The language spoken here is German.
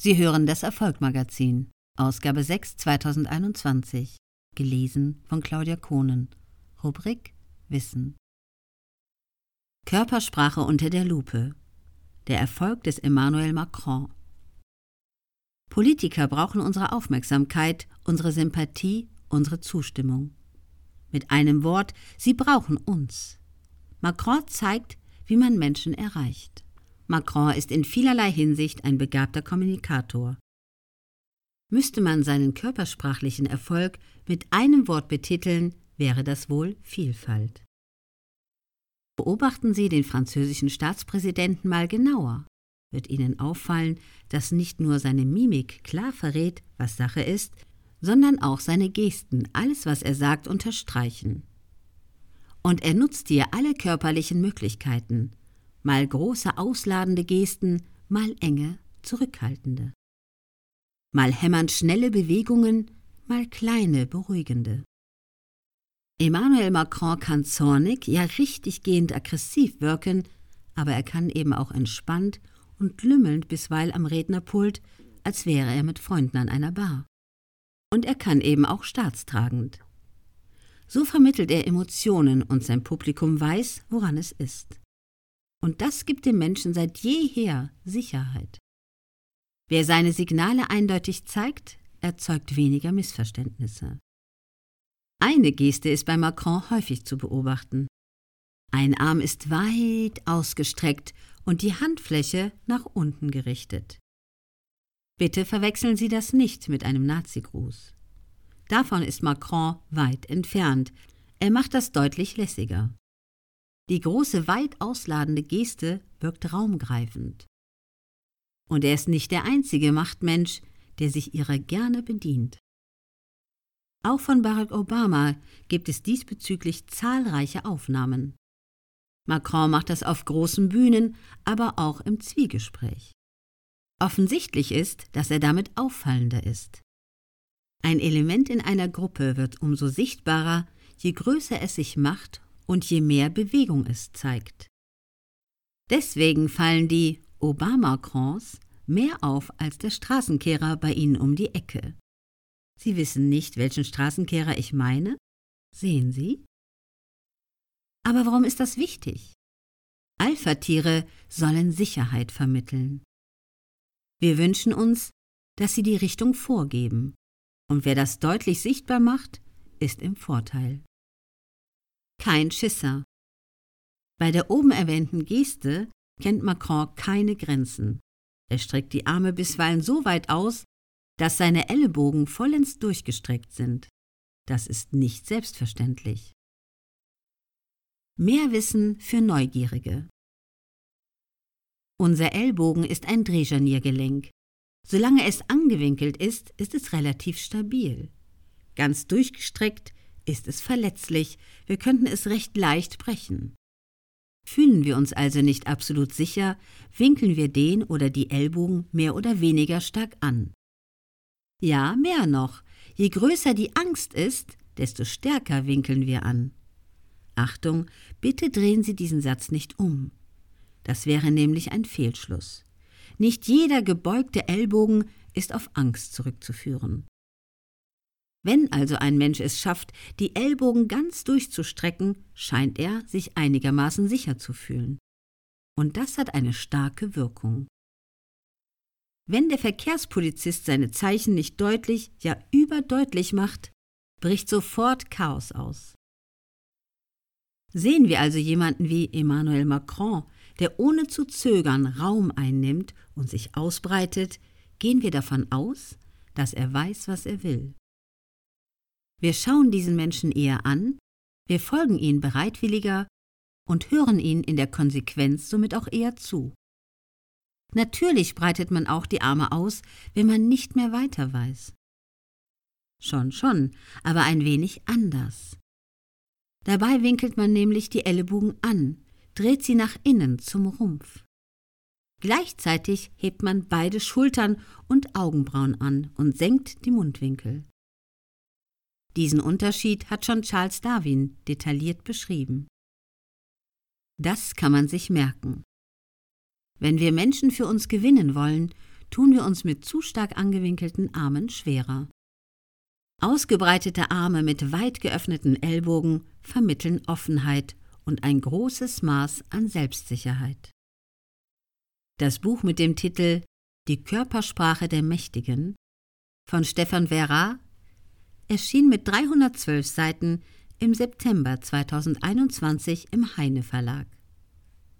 Sie hören das Erfolgmagazin, Ausgabe 6 2021, gelesen von Claudia Kohnen, Rubrik Wissen. Körpersprache unter der Lupe. Der Erfolg des Emmanuel Macron. Politiker brauchen unsere Aufmerksamkeit, unsere Sympathie, unsere Zustimmung. Mit einem Wort, sie brauchen uns. Macron zeigt, wie man Menschen erreicht. Macron ist in vielerlei Hinsicht ein begabter Kommunikator. Müsste man seinen körpersprachlichen Erfolg mit einem Wort betiteln, wäre das wohl Vielfalt. Beobachten Sie den französischen Staatspräsidenten mal genauer. Wird Ihnen auffallen, dass nicht nur seine Mimik klar verrät, was Sache ist, sondern auch seine Gesten alles, was er sagt, unterstreichen. Und er nutzt hier alle körperlichen Möglichkeiten, mal große ausladende Gesten, mal enge, zurückhaltende. Mal hämmernd schnelle Bewegungen, mal kleine, beruhigende. Emmanuel Macron kann zornig, ja richtig gehend aggressiv wirken, aber er kann eben auch entspannt und lümmelnd bisweilen am Rednerpult, als wäre er mit Freunden an einer Bar. Und er kann eben auch staatstragend. So vermittelt er Emotionen und sein Publikum weiß, woran es ist. Und das gibt dem Menschen seit jeher Sicherheit. Wer seine Signale eindeutig zeigt, erzeugt weniger Missverständnisse. Eine Geste ist bei Macron häufig zu beobachten. Ein Arm ist weit ausgestreckt und die Handfläche nach unten gerichtet. Bitte verwechseln Sie das nicht mit einem Nazigruß. Davon ist Macron weit entfernt. Er macht das deutlich lässiger. Die große, weit ausladende Geste wirkt raumgreifend. Und er ist nicht der einzige Machtmensch, der sich ihrer gerne bedient. Auch von Barack Obama gibt es diesbezüglich zahlreiche Aufnahmen. Macron macht das auf großen Bühnen, aber auch im Zwiegespräch. Offensichtlich ist, dass er damit auffallender ist. Ein Element in einer Gruppe wird umso sichtbarer, je größer es sich macht und je mehr Bewegung es zeigt. Deswegen fallen die Obama-Crons mehr auf als der Straßenkehrer bei Ihnen um die Ecke. Sie wissen nicht, welchen Straßenkehrer ich meine? Sehen Sie? Aber warum ist das wichtig? Alpha-Tiere sollen Sicherheit vermitteln. Wir wünschen uns, dass sie die Richtung vorgeben, und wer das deutlich sichtbar macht, ist im Vorteil kein Schisser. Bei der oben erwähnten Geste kennt Macron keine Grenzen. Er streckt die Arme bisweilen so weit aus, dass seine Ellenbogen vollends durchgestreckt sind. Das ist nicht selbstverständlich. Mehr Wissen für Neugierige. Unser Ellbogen ist ein Drehscharniergelenk. Solange es angewinkelt ist, ist es relativ stabil. Ganz durchgestreckt ist es verletzlich, wir könnten es recht leicht brechen. Fühlen wir uns also nicht absolut sicher, winkeln wir den oder die Ellbogen mehr oder weniger stark an. Ja, mehr noch, je größer die Angst ist, desto stärker winkeln wir an. Achtung, bitte drehen Sie diesen Satz nicht um. Das wäre nämlich ein Fehlschluss. Nicht jeder gebeugte Ellbogen ist auf Angst zurückzuführen. Wenn also ein Mensch es schafft, die Ellbogen ganz durchzustrecken, scheint er sich einigermaßen sicher zu fühlen. Und das hat eine starke Wirkung. Wenn der Verkehrspolizist seine Zeichen nicht deutlich, ja überdeutlich macht, bricht sofort Chaos aus. Sehen wir also jemanden wie Emmanuel Macron, der ohne zu zögern Raum einnimmt und sich ausbreitet, gehen wir davon aus, dass er weiß, was er will. Wir schauen diesen Menschen eher an, wir folgen ihnen bereitwilliger und hören ihnen in der Konsequenz somit auch eher zu. Natürlich breitet man auch die Arme aus, wenn man nicht mehr weiter weiß. Schon, schon, aber ein wenig anders. Dabei winkelt man nämlich die Ellenbogen an, dreht sie nach innen zum Rumpf. Gleichzeitig hebt man beide Schultern und Augenbrauen an und senkt die Mundwinkel. Diesen Unterschied hat schon Charles Darwin detailliert beschrieben. Das kann man sich merken. Wenn wir Menschen für uns gewinnen wollen, tun wir uns mit zu stark angewinkelten Armen schwerer. Ausgebreitete Arme mit weit geöffneten Ellbogen vermitteln Offenheit und ein großes Maß an Selbstsicherheit. Das Buch mit dem Titel Die Körpersprache der Mächtigen von Stefan Vera erschien mit 312 Seiten im September 2021 im Heine Verlag.